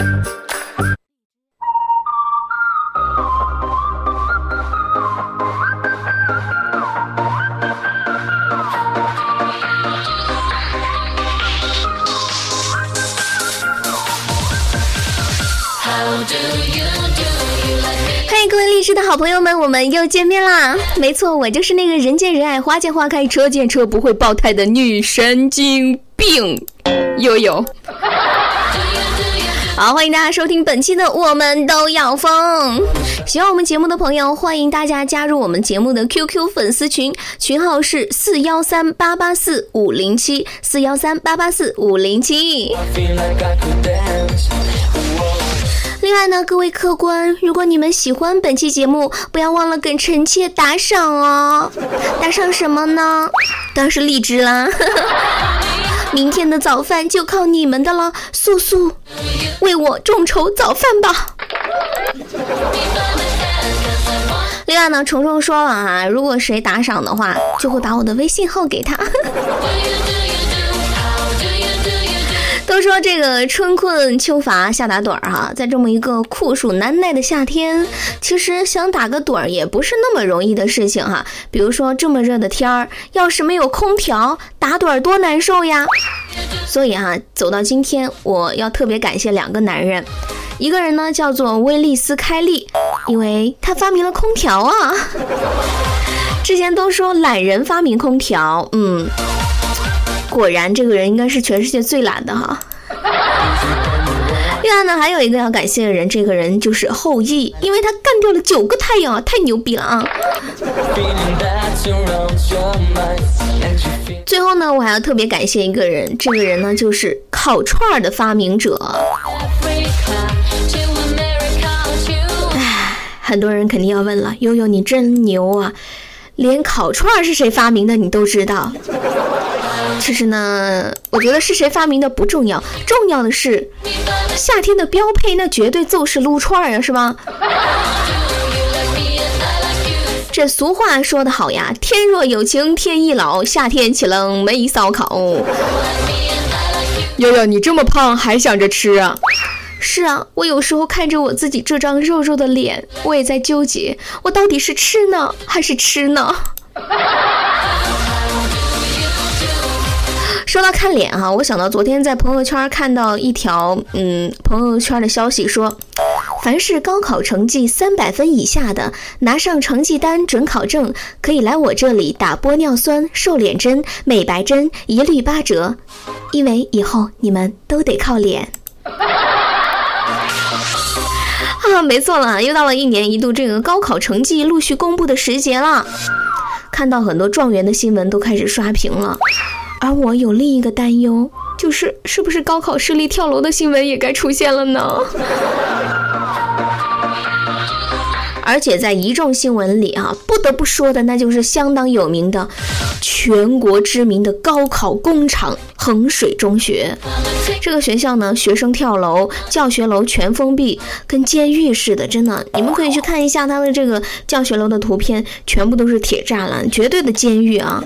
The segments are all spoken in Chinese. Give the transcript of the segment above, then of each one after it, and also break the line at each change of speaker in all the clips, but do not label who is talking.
嗨，各位励志的好朋友们，我们又见面啦！没错，我就是那个人见人爱、花见花开、车见车不会爆胎的女神经病悠悠。好，欢迎大家收听本期的《我们都要疯》。喜欢我们节目的朋友，欢迎大家加入我们节目的 QQ 粉丝群，群号是四幺三八八四五零七四幺三八八四五零七。另外呢，各位客官，如果你们喜欢本期节目，不要忘了给臣妾打赏哦。打赏什么呢？当然是荔枝啦。明天的早饭就靠你们的了，速速为我众筹早饭吧。另外呢，虫虫说了啊，如果谁打赏的话，就会把我的微信号给他。都说这个春困秋乏夏打盹儿哈，在这么一个酷暑难耐的夏天，其实想打个盹儿也不是那么容易的事情哈。比如说这么热的天儿，要是没有空调，打盹儿多难受呀。所以哈，走到今天，我要特别感谢两个男人，一个人呢叫做威利斯开利，因为他发明了空调啊。之前都说懒人发明空调，嗯。果然，这个人应该是全世界最懒的哈。另外呢，还有一个要感谢的人，这个人就是后羿，因为他干掉了九个太阳啊，太牛逼了啊！最后呢，我还要特别感谢一个人，这个人呢就是烤串的发明者。唉，很多人肯定要问了，悠悠你真牛啊，连烤串是谁发明的你都知道。其实呢，我觉得是谁发明的不重要，重要的是夏天的标配，那绝对就是撸串呀，是吧？这俗话说得好呀，天若有情天亦老，夏天岂能没烧烤？悠悠，你这么胖还想着吃啊？是啊，我有时候看着我自己这张肉肉的脸，我也在纠结，我到底是吃呢还是吃呢？说到看脸哈，我想到昨天在朋友圈看到一条嗯朋友圈的消息说，凡是高考成绩三百分以下的，拿上成绩单准考证，可以来我这里打玻尿酸、瘦脸针、美白针，一律八折，因为以后你们都得靠脸。啊，没错了，又到了一年一度这个高考成绩陆续公布的时节了，看到很多状元的新闻都开始刷屏了。而我有另一个担忧，就是是不是高考失利跳楼的新闻也该出现了呢？而且在一众新闻里啊，不得不说的那就是相当有名的、全国知名的高考工厂——衡水中学。这个学校呢，学生跳楼，教学楼全封闭，跟监狱似的，真的。你们可以去看一下他的这个教学楼的图片，全部都是铁栅栏，绝对的监狱啊！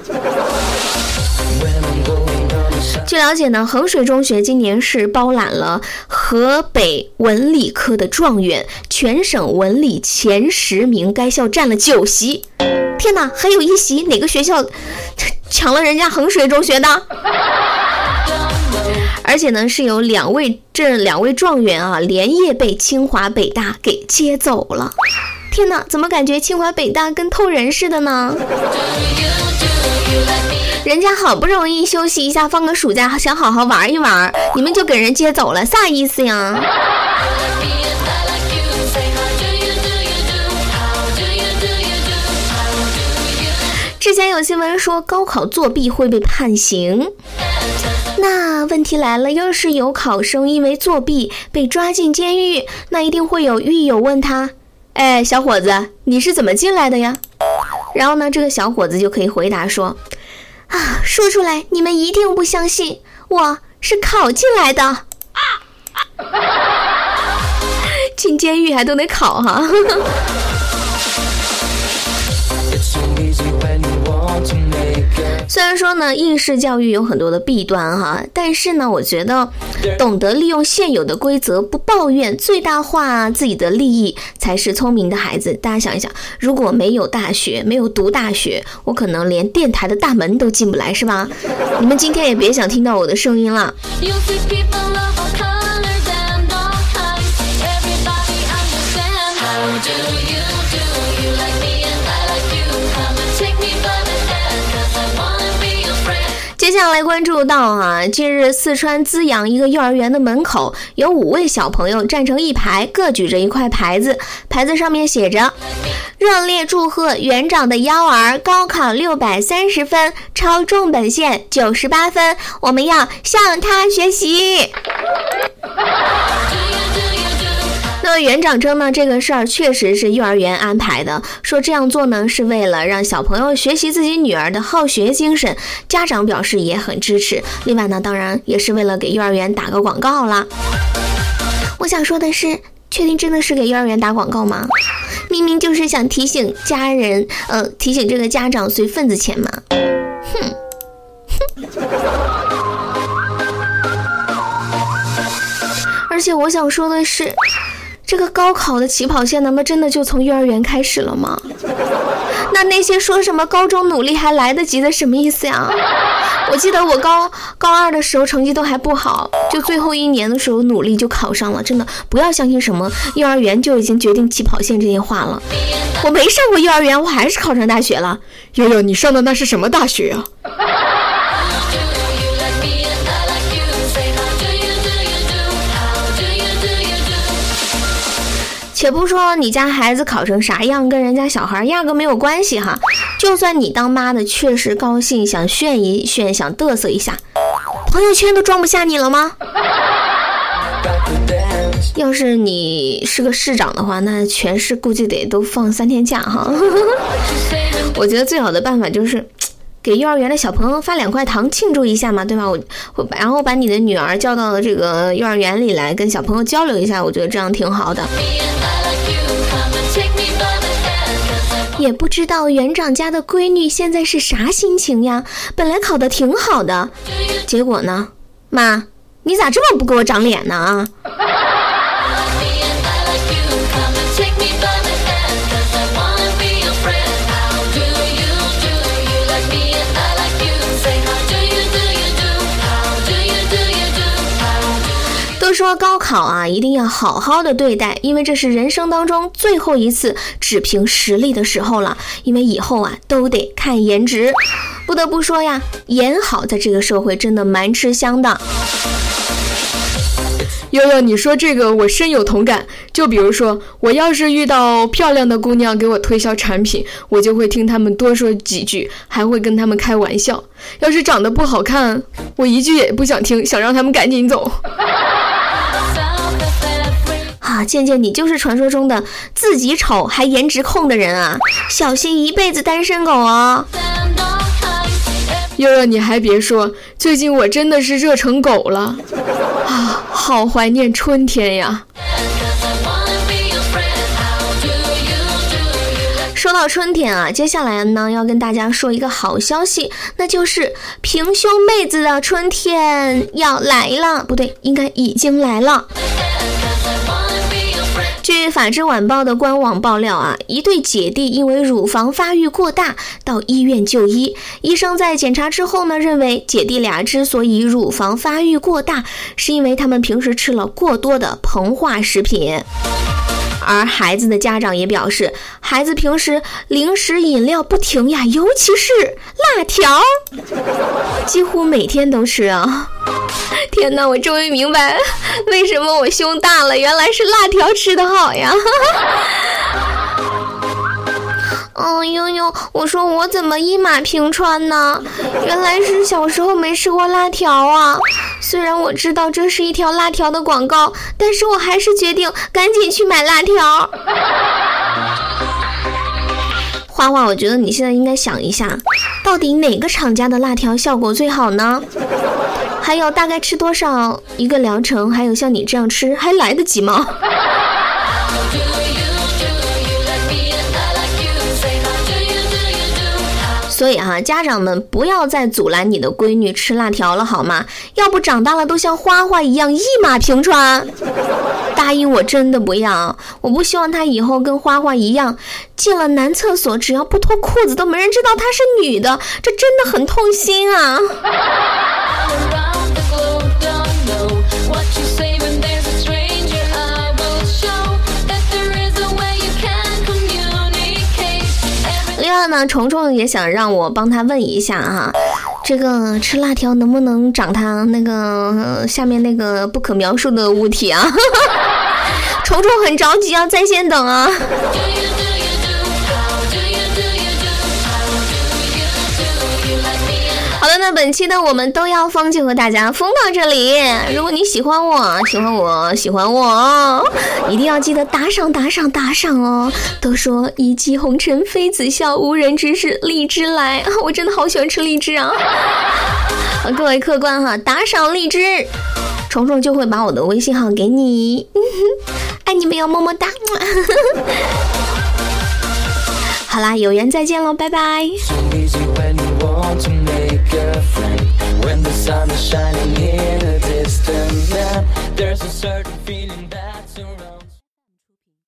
据了解呢，衡水中学今年是包揽了河北文理科的状元，全省文理前十名，该校占了九席。天哪，还有一席哪个学校 抢了人家衡水中学的？而且呢，是有两位这两位状元啊，连夜被清华北大给接走了。天哪，怎么感觉清华北大跟偷人似的呢？人家好不容易休息一下，放个暑假，想好好玩一玩，你们就给人接走了，啥意思呀？之前有新闻说高考作弊会被判刑，那问题来了，要是有考生因为作弊被抓进监狱，那一定会有狱友问他：“哎，小伙子，你是怎么进来的呀？”然后呢，这个小伙子就可以回答说。啊，说出来你们一定不相信，我是考进来的。进监狱还都得考哈。虽然说呢，应试教育有很多的弊端哈，但是呢，我觉得懂得利用现有的规则，不抱怨，最大化自己的利益，才是聪明的孩子。大家想一想，如果没有大学，没有读大学，我可能连电台的大门都进不来，是吧？你们今天也别想听到我的声音了。下来关注到啊，近日四川资阳一个幼儿园的门口，有五位小朋友站成一排，各举着一块牌子，牌子上面写着：“热烈祝贺园长的幺儿高考六百三十分，超重本线九十八分，我们要向他学习。”园长称呢，这个事儿确实是幼儿园安排的，说这样做呢是为了让小朋友学习自己女儿的好学精神，家长表示也很支持。另外呢，当然也是为了给幼儿园打个广告啦。我想说的是，确定真的是给幼儿园打广告吗？明明就是想提醒家人，呃，提醒这个家长随份子钱嘛。哼，哼。而且我想说的是。这个高考的起跑线，难道真的就从幼儿园开始了吗？那那些说什么高中努力还来得及的，什么意思呀？我记得我高高二的时候成绩都还不好，就最后一年的时候努力就考上了。真的不要相信什么幼儿园就已经决定起跑线这些话了。我没上过幼儿园，我还是考上大学了。
悠悠，你上的那是什么大学啊？
且不说你家孩子考成啥样，跟人家小孩压根没有关系哈。就算你当妈的确实高兴，想炫一炫，想嘚瑟一下，朋友圈都装不下你了吗？要是你是个市长的话，那全市估计得都放三天假哈。我觉得最好的办法就是。给幼儿园的小朋友发两块糖庆祝一下嘛，对吧？我然后把你的女儿叫到了这个幼儿园里来，跟小朋友交流一下，我觉得这样挺好的。也不知道园长家的闺女现在是啥心情呀？本来考的挺好的，结果呢？妈，你咋这么不给我长脸呢啊？说高考啊，一定要好好的对待，因为这是人生当中最后一次只凭实力的时候了。因为以后啊，都得看颜值。不得不说呀，颜好在这个社会真的蛮吃香的。
悠悠，你说这个我深有同感。就比如说，我要是遇到漂亮的姑娘给我推销产品，我就会听他们多说几句，还会跟他们开玩笑。要是长得不好看，我一句也不想听，想让他们赶紧走。
啊，健健，你就是传说中的自己丑还颜值控的人啊！小心一辈子单身狗哦！
悠悠，你还别说，最近我真的是热成狗了啊！好怀念春天呀！
说到春天啊，接下来呢要跟大家说一个好消息，那就是平胸妹子的春天要来了，不对，应该已经来了。据《法制晚报》的官网爆料啊，一对姐弟因为乳房发育过大到医院就医，医生在检查之后呢，认为姐弟俩之所以乳房发育过大，是因为他们平时吃了过多的膨化食品。而孩子的家长也表示，孩子平时零食饮料不停呀，尤其是辣条，几乎每天都吃啊！天哪，我终于明白 为什么我胸大了，原来是辣条吃的好呀！哦，悠悠，我说我怎么一马平川呢？原来是小时候没吃过辣条啊！虽然我知道这是一条辣条的广告，但是我还是决定赶紧去买辣条。花花，我觉得你现在应该想一下，到底哪个厂家的辣条效果最好呢？还有大概吃多少一个疗程？还有像你这样吃还来得及吗？所以哈，家长们不要再阻拦你的闺女吃辣条了，好吗？要不长大了都像花花一样一马平川。答应我，真的不要！我不希望她以后跟花花一样，进了男厕所只要不脱裤子都没人知道她是女的，这真的很痛心啊！那，虫虫也想让我帮他问一下啊，这个吃辣条能不能长他那个下面那个不可描述的物体啊？虫虫很着急啊，在线等啊。好的，那本期的，我们都要疯就和大家疯到这里。如果你喜欢我，喜欢我，喜欢我，一定要记得打赏，打赏，打赏哦！都说一骑红尘妃子笑，无人知是荔枝来啊。我真的好喜欢吃荔枝啊！各位客官哈，打赏荔枝，虫虫就会把我的微信号给你。爱你们哟，么么哒！好啦，有缘再见喽，拜拜。
girlfriend. When the sun is shining in a distant land There's a certain